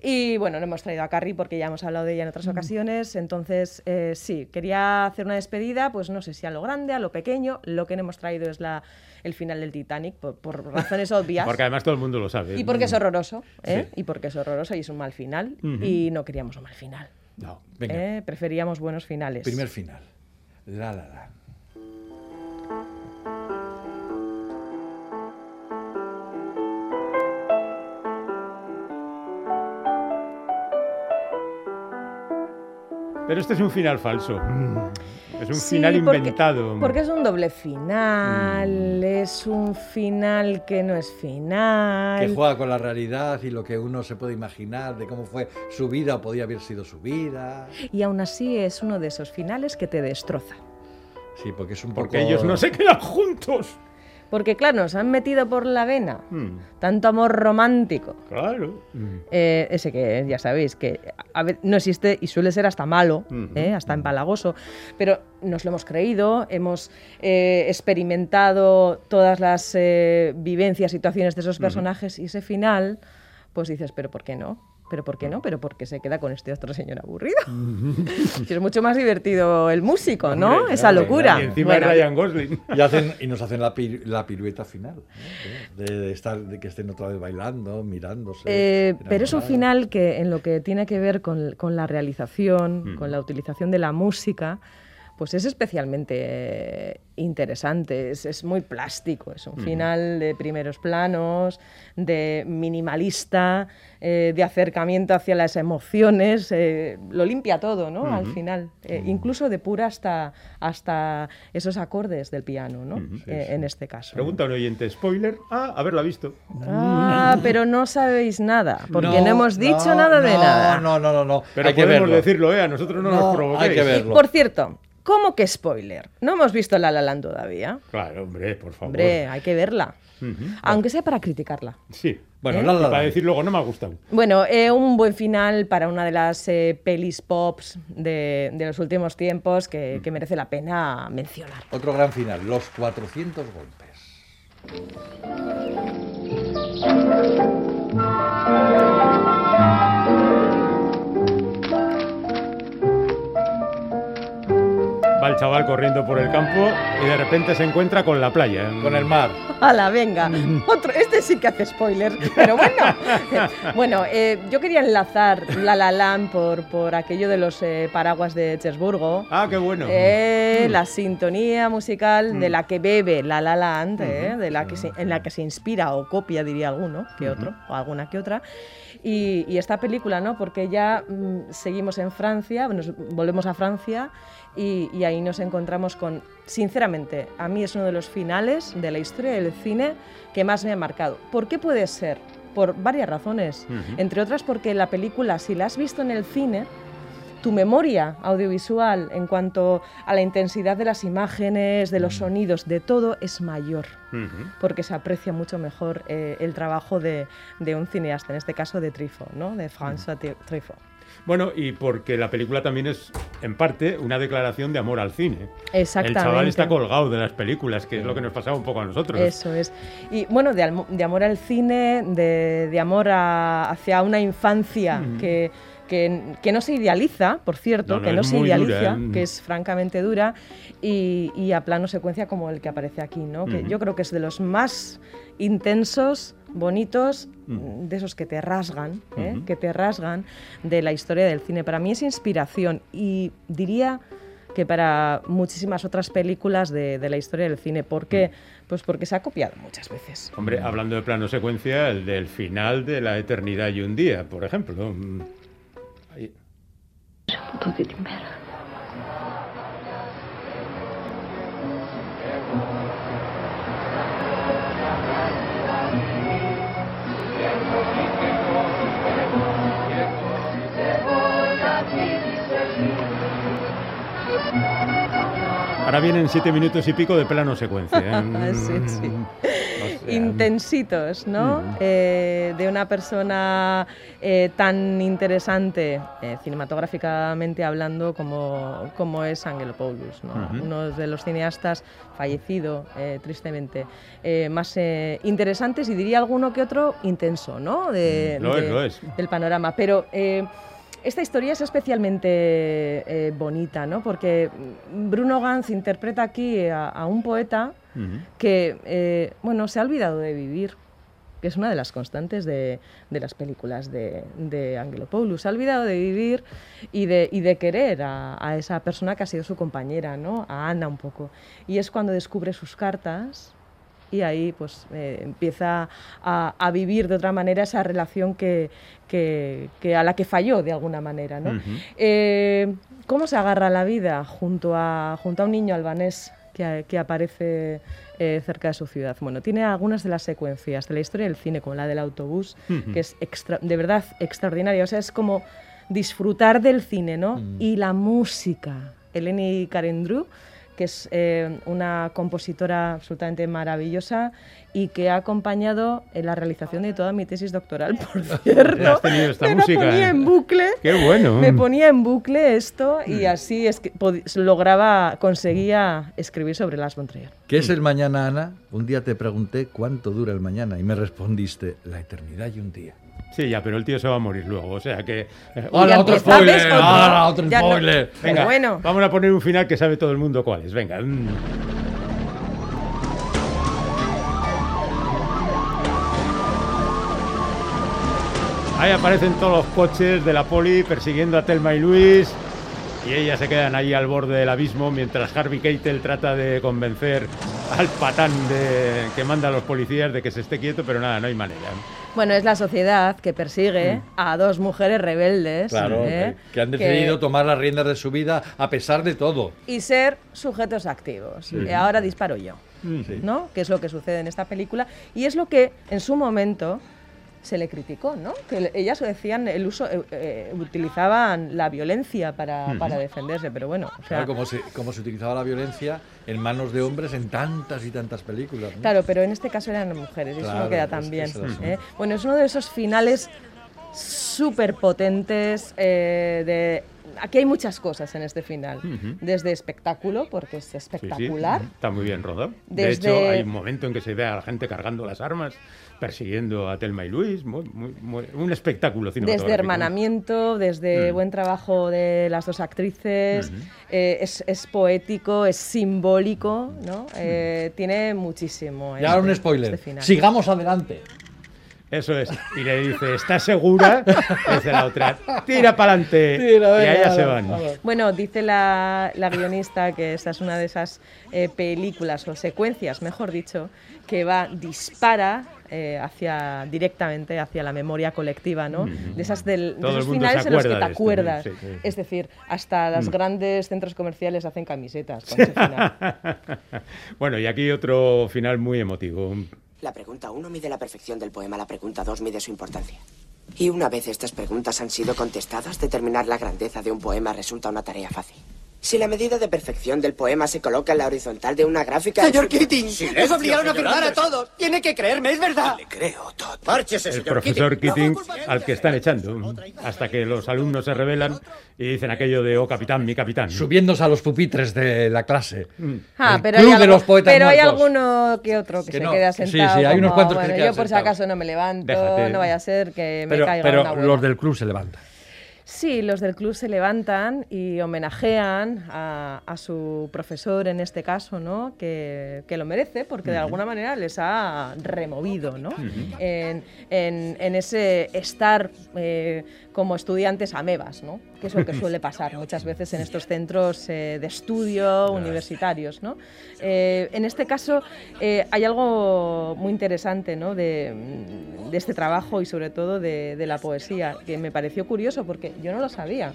Y bueno, no hemos traído a Carrie porque ya hemos hablado de ella en otras ocasiones. Entonces, eh, sí, quería hacer una despedida, pues no sé si a lo grande, a lo pequeño. Lo que no hemos traído es la, el final del Titanic, por, por razones obvias. porque además todo el mundo lo sabe. Y porque es horroroso, ¿eh? Y porque es horroroso y es un mal final. Y no queríamos un mal final. No, venga, ¿eh? Preferíamos buenos finales. primer final. La la la. Pero este es un final falso. Es un Sí, final porque- inventado. Porque es un doble final, es un final que no es final. Que juega con la realidad y lo que uno se puede imaginar de cómo fue su vida o podía haber sido su vida. Y aún así es uno de esos finales que te destroza. Sí, porque es un Porque poco... ellos no se quedan juntos. Porque claro, nos han metido por la vena Mm, tanto amor romántico. claro. eh, ese que ya sabéis que a ver, no existe y suele ser hasta malo, Ujú. eh, hasta empalagoso, pero nos lo hemos creído, hemos eh, experimentado todas las eh, vivencias, situaciones de esos personajes y ese final, pues dices, pero ¿por qué no? ¿Pero por qué no? ¿Pero por qué se queda con este otro señor aburrido? [laughs] Es mucho más divertido el músico, ¿no? Hombre, Esa claro, locura. Y encima Bueno, Ryan Gosling. [laughs] Y, hacen, y nos hacen la, pir- la pirueta final, ¿no? de, de estar, de que estén otra vez bailando, mirándose. Eh, pero es un final que en lo que tiene que ver con, con la realización, con la utilización de la música, pues es especialmente eh, interesante, es, es muy plástico, es un final de primeros planos, de minimalista, eh, de acercamiento hacia las emociones, eh, lo limpia todo, ¿no? Al final, Eh, incluso depura hasta, hasta esos acordes del piano, ¿no? Eh, En este caso. Pregunta un oyente, spoiler. Ah, haberla visto. Ah, pero no sabéis nada, porque no, hemos dicho no, nada de no, nada. No, no, no, no. Pero hay que podemos verlo. decirlo, ¿eh? A nosotros no, No, nos provoquéis. hay que Y, verlo. por cierto, ¿Cómo que spoiler? No hemos visto La La Land todavía. Claro, hombre, por favor. Hombre, hay que verla. Aunque sea para criticarla. Sí. Bueno, ¿Eh? La La Y para decir luego, no me ha gustado. Bueno, eh, un buen final para una de las eh, pelis pops de, de los últimos tiempos que, que merece la pena mencionar. Otro gran final, los 400 golpes. Va el chaval corriendo por el campo y de repente se encuentra con la playa. Con el mar. ¡Hala, venga! Otro, este sí que hace spoiler, pero bueno. [laughs] bueno, eh, yo quería enlazar La La Land por, por aquello de los eh, paraguas de Cherburgo. Ah, qué bueno. Eh, La sintonía musical de la que bebe La La Land, eh, de la que se- en la que se inspira o copia, diría alguno que otro, o alguna que otra. Y, y esta película, ¿no? Porque ya mm, seguimos en Francia, nos volvemos a Francia y, y ahí nos encontramos con, sinceramente, a mí es uno de los finales de la historia del cine que más me ha marcado. ¿Por qué puede ser? Por varias razones. Entre otras porque la película, si la has visto en el cine, tu memoria audiovisual en cuanto a la intensidad de las imágenes, de los sonidos, de todo, es mayor, porque se aprecia mucho mejor eh, el trabajo de, de un cineasta, en este caso de Truffaut, ¿no? de François Tri- Truffaut. Bueno, y porque la película también es, en parte, una declaración de amor al cine. Exactamente. El chaval está colgado de las películas, que es lo que nos pasaba un poco a nosotros. Eso es. Y bueno, de, amor al cine, de, de amor a- hacia una infancia que, que, que no se idealiza, por cierto, No, no, que no se dura, idealiza, ¿eh? que es francamente dura, y, y a plano secuencia como el que aparece aquí, ¿no? Que yo creo que es de los más intensos, bonitos, de esos que te rasgan, ¿eh? Que te rasgan de la historia del cine. Para mí es inspiración y diría que para muchísimas otras películas de, de la historia del cine. ¿Por qué? Pues porque se ha copiado muchas veces. Hombre, hablando de plano secuencia, el del final de La Eternidad y un Día, por ejemplo. Mm. Ahora vienen siete minutos y pico de plano secuencia. ¿eh? [laughs] Sí, sí. Sea, Intensitos, ¿no? Eh, de una persona eh, tan interesante, eh, cinematográficamente hablando, como, como es Angelopoulos, ¿no? Ujú. uno de los cineastas fallecido, tristemente, más eh, interesantes y diría alguno que otro intenso, ¿no? De, Mm, lo es, lo es. Del panorama. Pero esta historia es especialmente eh, bonita, ¿no? Porque Bruno Ganz interpreta aquí a- a un poeta que eh, bueno, se ha olvidado de vivir, que es una de las constantes de, de las películas de, de Angelopoulos. Se ha olvidado de vivir y de, y de querer a, a esa persona que ha sido su compañera, ¿no? a Ana un poco. Y es cuando descubre sus cartas y ahí pues eh, empieza a, a vivir de otra manera esa relación que, que- que a la que falló de alguna manera. ¿no? Eh, ¿Cómo se agarra la vida junto a, junto a un niño albanés que, que aparece eh, cerca de su ciudad? Bueno, tiene algunas de las secuencias de la historia del cine, como la del autobús, que es extra- de verdad extraordinaria. O sea, es como disfrutar del cine, ¿no? Y la música. Eleni Karendru, que es eh, una compositora absolutamente maravillosa y que ha acompañado en la realización de toda mi tesis doctoral, [laughs] por cierto. Has tenido esta Me la música, ponía ¿eh? en bucle. Qué bueno. Me ponía en bucle esto y así es que lograba, conseguía escribir sobre Las von Trier. ¿Qué es el mañana, Ana? Un día te pregunté cuánto dura el mañana y me respondiste la eternidad y un día. Sí, ya, pero el tío se va a morir luego, o sea que... eh, ¡Hala, Ya otro spoiler! ¿ves? Otro. ¡Hala, otro Ya no- spoiler! Venga, bueno. vamos a poner un final que sabe todo el mundo cuál es. Venga. mm. Ahí aparecen todos los coches de la poli persiguiendo a Telma y Luis. Y ellas se quedan ahí al borde del abismo mientras Harvey Keitel trata de convencer al patán de, que manda a los policías de que se esté quieto, pero nada, no hay manera. Bueno, es la sociedad que persigue a dos mujeres rebeldes Claro, ¿eh? que, que han decidido tomar las riendas de su vida a pesar de todo. y ser sujetos activos. Y ahora disparo yo, Sí. ¿no? Que es lo que sucede en esta película y es lo que en su momento se le criticó, ¿no? Que ellas decían el uso, eh, eh, utilizaban la violencia para, para defenderse, pero bueno, o sea, Claro, como se, como se utilizaba la violencia en manos de hombres en tantas y tantas películas. ¿no? Claro, pero en este caso eran mujeres, y eso no queda tan bien. ¿eh? Bueno, es uno de esos finales súper potentes. de... Aquí hay muchas cosas en este final. Desde espectáculo, porque es Sí, sí, espectacular. está muy bien rodado. De hecho, hay un momento en que se ve a la gente cargando las armas, persiguiendo a Telma y Luis. muy- muy- muy- un espectáculo cinematográfico. Desde hermanamiento, desde Mm. buen trabajo de las dos actrices, eh, es, es poético, es simbólico, ¿no? Eh, tiene muchísimo. Y ahora un este- spoiler. este final. Sigamos adelante. Eso es. Y le dice, ¿estás segura? [laughs] Dice la otra, tira para adelante. Y allá se van. Bueno, dice la, la guionista que esta es una de esas eh, películas o secuencias, mejor dicho, que va, dispara eh, hacia directamente hacia la memoria colectiva, ¿no? De esas del, de esos finales en los que te acuerdas. sí, sí. Es decir, hasta los grandes centros comerciales hacen camisetas [laughs] con ese final. bueno, y aquí otro final muy emotivo. La pregunta 1 mide la perfección del poema, la pregunta 2 mide su importancia. Y una vez estas preguntas han sido contestadas, determinar la grandeza de un poema resulta una tarea fácil. Si la medida de perfección del poema se coloca en la horizontal de una gráfica... Señor Keating, ¡Nos obligaron a firmar a todos! Tiene que creerme, es verdad. Le creo todo. Márchese, El profesor Keating. Keating al que están echando, hasta que los alumnos se rebelan y dicen aquello de, oh capitán, mi capitán. Subiéndose a los pupitres de la clase. Ah, El pero club hay, de los poetas pero hay alguno que otro que, Que se no, queda sí, sí, sentado. hay unos como, cuantos que se yo por si acaso no me levanto, Déjate. no vaya a ser que me Pero, caiga pero los del club se levantan. Sí, los del club se levantan y homenajean a, a su profesor en este caso, ¿no? Que, que lo merece porque de alguna manera les ha removido, ¿no? en, en- en ese estar eh, como estudiantes amebas, ¿no? Que es lo que suele pasar muchas veces en estos centros eh, de estudio universitarios, ¿no? Eh, en este caso eh, hay algo muy interesante, ¿no? De, de este trabajo y sobre todo de, de la poesía, que me pareció curioso porque yo no lo sabía.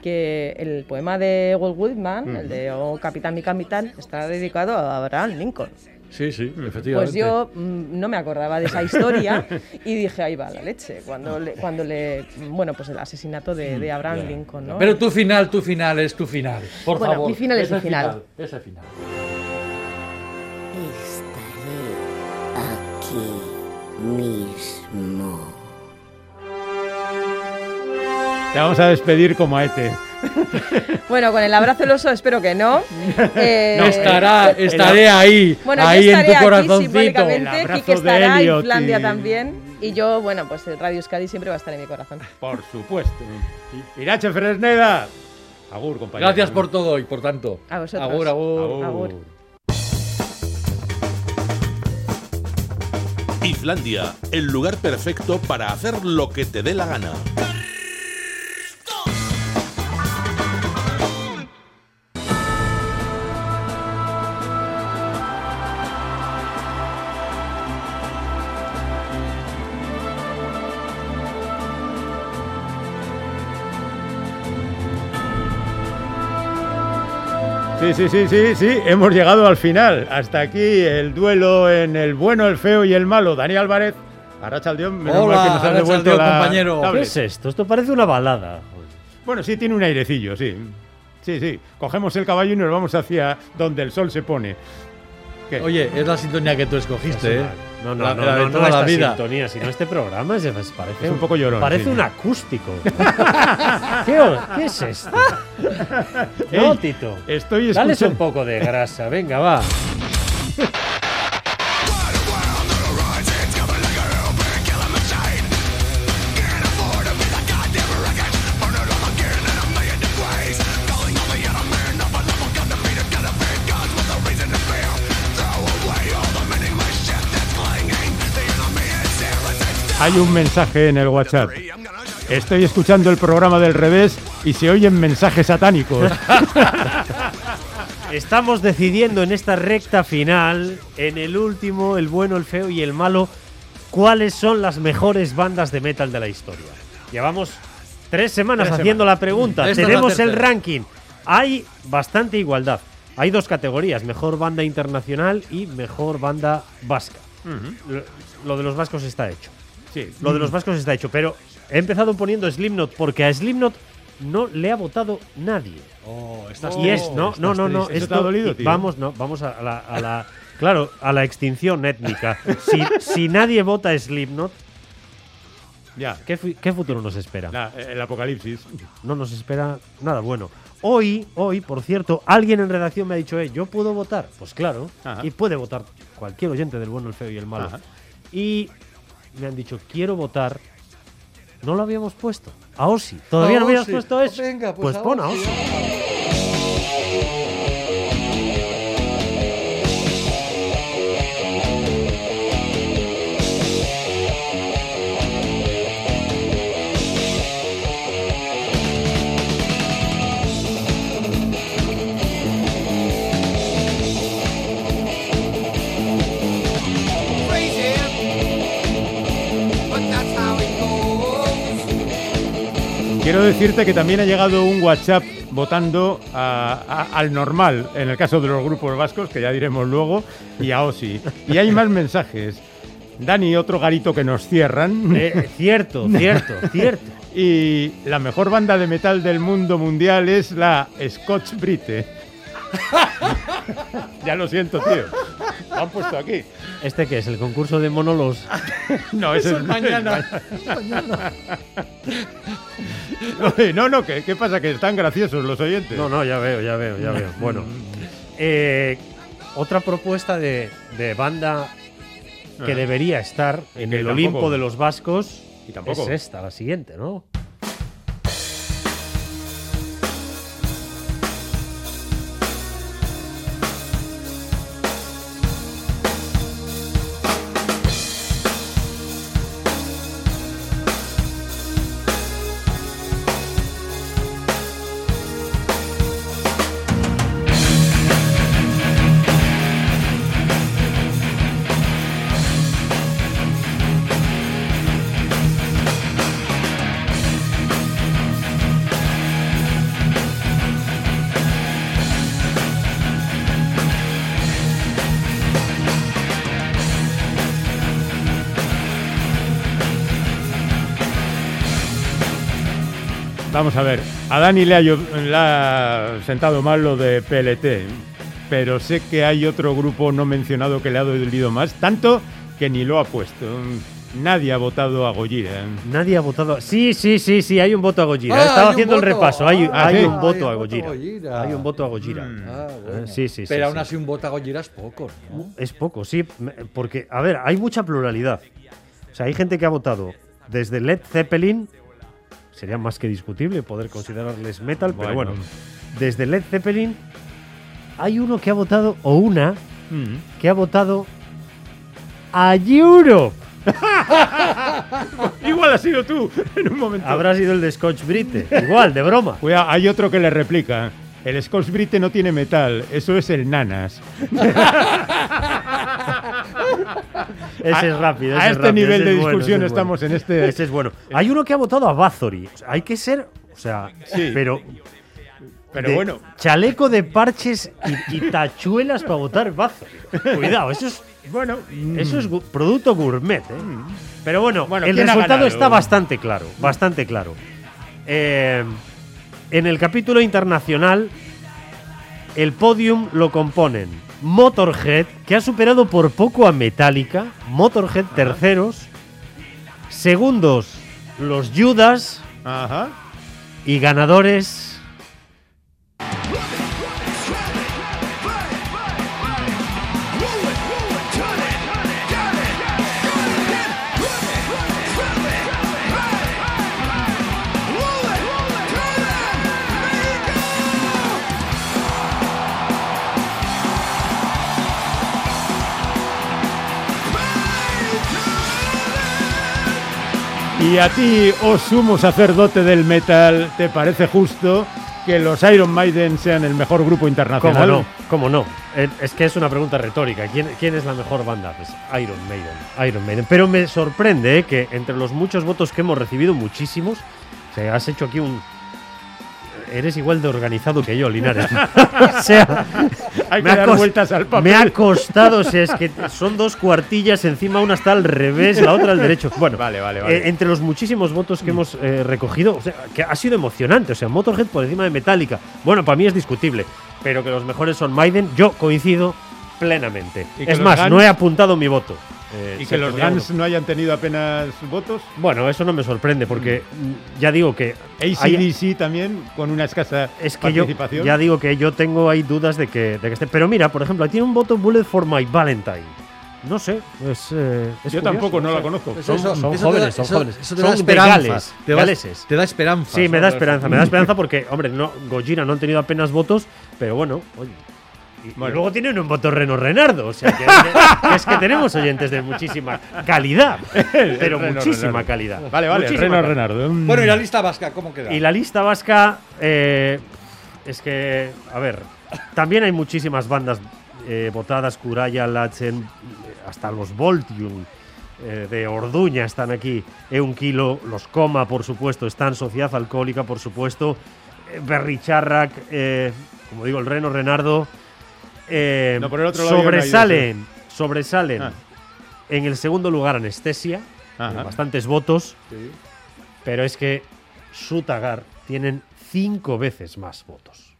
Que el poema de Walt Whitman, el de Oh Capitán, mi capitán, está dedicado a Abraham Lincoln. Sí, sí, efectivamente. Pues yo mm, no me acordaba de esa historia y dije, ahí va la leche, cuando le, cuando le bueno, pues el asesinato de, de Abraham Lincoln, ¿no? Pero tu final, tu final es tu final. Por Bueno, favor. mi final es mi final. Ese final. Estaré aquí mismo. Te vamos a despedir como a Ete. [laughs] Bueno, con el abrazo del oso espero que no. [laughs] Eh, Estará, estaré ahí, Bueno, ahí en estaré tu aquí corazoncito. simbólicamente, El abrazo Quique de estará, Elliot Islandia y- también. Y yo, bueno, pues el Radio Euskadi siempre va a estar en mi corazón. Por supuesto. Irache Fresneda. Agur, compañero. Gracias por todo y por tanto. A vosotros. Agur, agur. Agur. Agur. Islandia, el lugar perfecto para hacer lo que te dé la gana. Sí, sí, sí, sí, sí, hemos llegado al final. Hasta aquí el duelo en el bueno, el feo y el malo. Dani Álvarez, Arrachaldeón, menos Hola, mal que nos has devuelto la compañero. ¿Qué es esto? Esto parece una balada. Bueno, sí, tiene un airecillo, sí. Sí, sí. Cogemos el caballo y nos vamos hacia donde el sol se pone. ¿Qué? Oye, es la sintonía que tú escogiste, ¿eh? No, no, La- no, la no, toda no la vida. sintonía, sino este programa se parece Es un poco llorón, Parece sí. un acústico. [laughs] ¿Qué, qué es esto? No, Ey, Tito. Estoy Dales un escuchando. poco de grasa, venga, va. [laughs] Hay un mensaje en el WhatsApp. Estoy escuchando el programa del revés y se oyen mensajes satánicos. [laughs] Estamos decidiendo en esta recta final, en el último, el bueno, el feo y el malo, cuáles son las mejores bandas de metal de la historia. Llevamos tres semanas Tres haciendo la pregunta. Esta es la Tenemos el ranking. Hay bastante igualdad. Hay dos categorías, mejor banda internacional y mejor banda vasca. lo, lo de los vascos está hecho. Sí. Lo de los vascos está hecho, pero he empezado poniendo Slipknot porque a Slipknot no le ha votado nadie. Oh, estás y es no, no, no, no, triste. ¿Eso te ha esto- dolido, vamos, no, vamos a la, a la- claro, a la extinción étnica. [laughs] Si, si nadie vota Slipknot, Ya. ¿qué, fu- qué futuro nos espera? La- el apocalipsis. No nos espera nada bueno. Hoy, hoy, por cierto, alguien en redacción me ha dicho, eh, ¿yo puedo votar? Pues claro, Ajá. y puede votar cualquier oyente del bueno, el feo y el malo. Ajá. Y me han dicho, quiero votar. No lo habíamos puesto. A Osi. Todavía A no habías puesto eso. Venga, pues a pon a Osi, Quiero decirte que también ha llegado un WhatsApp votando a- a- al normal, en el caso de los grupos vascos, que ya diremos luego, y a Osi. Y hay más mensajes. Dani, otro garito que nos cierran. Eh, cierto, [laughs] cierto, cierto. Y la mejor banda de metal del mundo mundial es la Scotch Brite. [laughs] ya lo siento, tío. Lo han puesto aquí. ¿Este qué es? ¿El concurso de monólogos? [laughs] No, es es mañana. mañana. [laughs] Oye, no, no, ¿qué, ¿qué pasa? Que están graciosos los oyentes. No, no, ya veo, ya veo, ya veo. Bueno, eh, otra propuesta de, de banda que Ah. debería estar en el tampoco- Olimpo de los Vascos Y tampoco. es esta, la siguiente, ¿no? Vamos a ver, a Dani le ha, llo- le ha sentado mal lo de PLT, pero sé que hay otro grupo no mencionado que le ha dolido más, tanto que ni lo ha puesto. Nadie ha votado a Gojira. Nadie ha votado. Sí, sí, sí, sí, hay un voto a Gojira. Ah, Estaba haciendo el repaso. Hay, Ah, hay sí. un Ah, voto hay a un voto Gojira. a Gojira. Hay un voto a Gojira. Ah, bueno. Eh, sí, sí, sí, Pero sí. aún así un voto a Gojira es poco, ¿no? Es poco, sí, porque, a ver, hay mucha pluralidad. O sea, hay gente que ha votado desde Led Zeppelin, sería más que discutible poder considerarles metal, pero Bueno. bueno, desde Led Zeppelin hay uno que ha votado, o una, Mm. que ha votado a Europe. [laughs] Igual ha sido tú en un momento. Habrá sido el de Scotch Brite, igual, de broma. [laughs] Cuidado, hay otro que le replica. El Scotch Brite no tiene metal, eso es el nanas. [laughs] Ese es rápido. a ese este rápido, nivel de es discusión bueno. estamos en este- Ese es bueno. Hay uno que ha votado a Bathory. O sea, hay que ser, o sea, Sí. pero Pero de bueno, Chaleco de parches y, y tachuelas para votar Bathory. Cuidado, eso es, bueno, eso es gu- producto gourmet. ¿eh? Pero bueno, Bueno, el ¿quién ha resultado está bastante claro. Bastante claro. Eh, en el capítulo internacional, el podium lo componen Motorhead, que ha superado por poco a Metallica. Motorhead terceros. Segundos, los Judas. Ajá. Y ganadores. Y a ti, oh sumo sacerdote del metal, ¿te parece justo que los Iron Maiden sean el mejor grupo ¿Cómo internacional? ¿Cómo no? Eh, Es que es una pregunta retórica. ¿Quién, es la mejor banda? Pues Iron Maiden. Iron Maiden. Pero me sorprende eh, que entre los muchos votos que hemos recibido, muchísimos, has hecho aquí un. Eres igual de organizado que yo, Linares. [laughs] o sea, Hay me que ha dar cos- vueltas al papel. Me ha costado, o sea, es que son dos cuartillas, encima una está al revés, la otra al derecho. Bueno, Vale, vale, vale. eh, entre los muchísimos votos que hemos eh, recogido, o sea, que ha sido emocionante. O sea, Motorhead por encima de Metallica. Bueno, para mí es discutible, pero que los mejores son Maiden, yo coincido plenamente. Es más, Guns- no he apuntado mi voto. Eh, Y que los Guns no hayan tenido apenas votos. Bueno, eso no me sorprende porque ya digo que hay- ACDC también, con una escasa es que yo ya digo que yo tengo ahí dudas de que, de que esté. Pero mira, por ejemplo, ahí tiene un voto Bullet for My Valentine. No sé, es, eh, es Yo curioso, tampoco, no la conozco. Son, eso- son eso te jóvenes, da- son eso- jóvenes. eso te son da esperanza. Gales, Te da- galeses. te da esperanza. Sí, me da esperanza, me da esperanza porque, hombre, no, Gojira no han tenido apenas votos, pero bueno, oye. Bueno. luego tienen un voto Reno Renardo, o sea, que, es que tenemos oyentes de muchísima calidad, [laughs] pero Reno muchísima Renardo. calidad. Vale, vale, Muchísima Reno calidad. Renardo. Bueno, y la lista vasca, ¿cómo queda? Y la lista vasca, eh, es que, a ver, también hay muchísimas bandas eh, votadas, Curaya, Lachen, hasta los Voltium eh, de Orduña están aquí, Eunquilo, los Coma, por supuesto, están Sociedad Alcohólica, por supuesto, eh, Berricharrac, eh, como digo, el Reno Renardo. Eh, No, por el otro lado ya no hay de sobresalen, sobresalen Ah. en el segundo lugar Anestesia, con bastantes votos. Pero es que Sutagar tienen cinco veces más votos.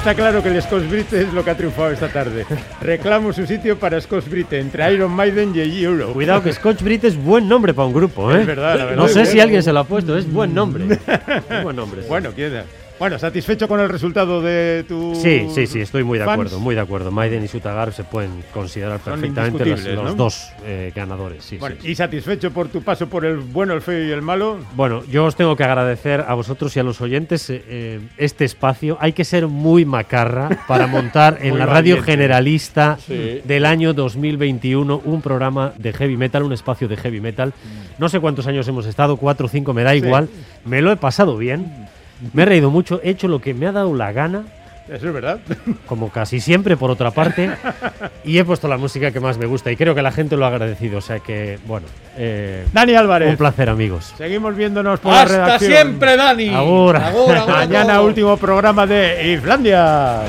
Está claro que el Scotch Brite es lo que ha triunfado esta tarde. Reclamo su sitio para Scotch Brite entre Iron Maiden y Euro. Cuidado que Scotch Brite es buen nombre para un grupo, ¿eh? Es verdad, la verdad No sé si alguien se lo ha puesto, es buen nombre. [laughs] Es buen nombre. sí. Bueno, queda. Bueno, ¿satisfecho con el resultado de tu. Sí, sí, sí, estoy muy de fans? acuerdo, muy de acuerdo. Maiden y Sutagar se pueden considerar Son perfectamente los, indiscutibles, los ¿no? dos eh, ganadores. Sí, Bueno, sí. ¿y satisfecho por tu paso por el bueno, el feo y el malo? Bueno, yo os tengo que agradecer a vosotros y a los oyentes eh, eh, este espacio. Hay que ser muy macarra para [laughs] montar en la radio valiente. generalista del año 2021 un programa de heavy metal, un espacio de heavy metal. No sé cuántos años hemos estado, cuatro o cinco, me da igual. Me lo he pasado bien. Me he reído mucho, he hecho lo que me ha dado la gana, Eso es verdad. [laughs] como casi siempre por otra parte, y he puesto la música que más me gusta y creo que la gente lo ha agradecido. O sea que, bueno, eh, Dani Álvarez. un placer amigos. Seguimos viéndonos por la ¡Hasta redacción. siempre, Dani! Agur. Agur, agur a Mañana último programa de Islandia.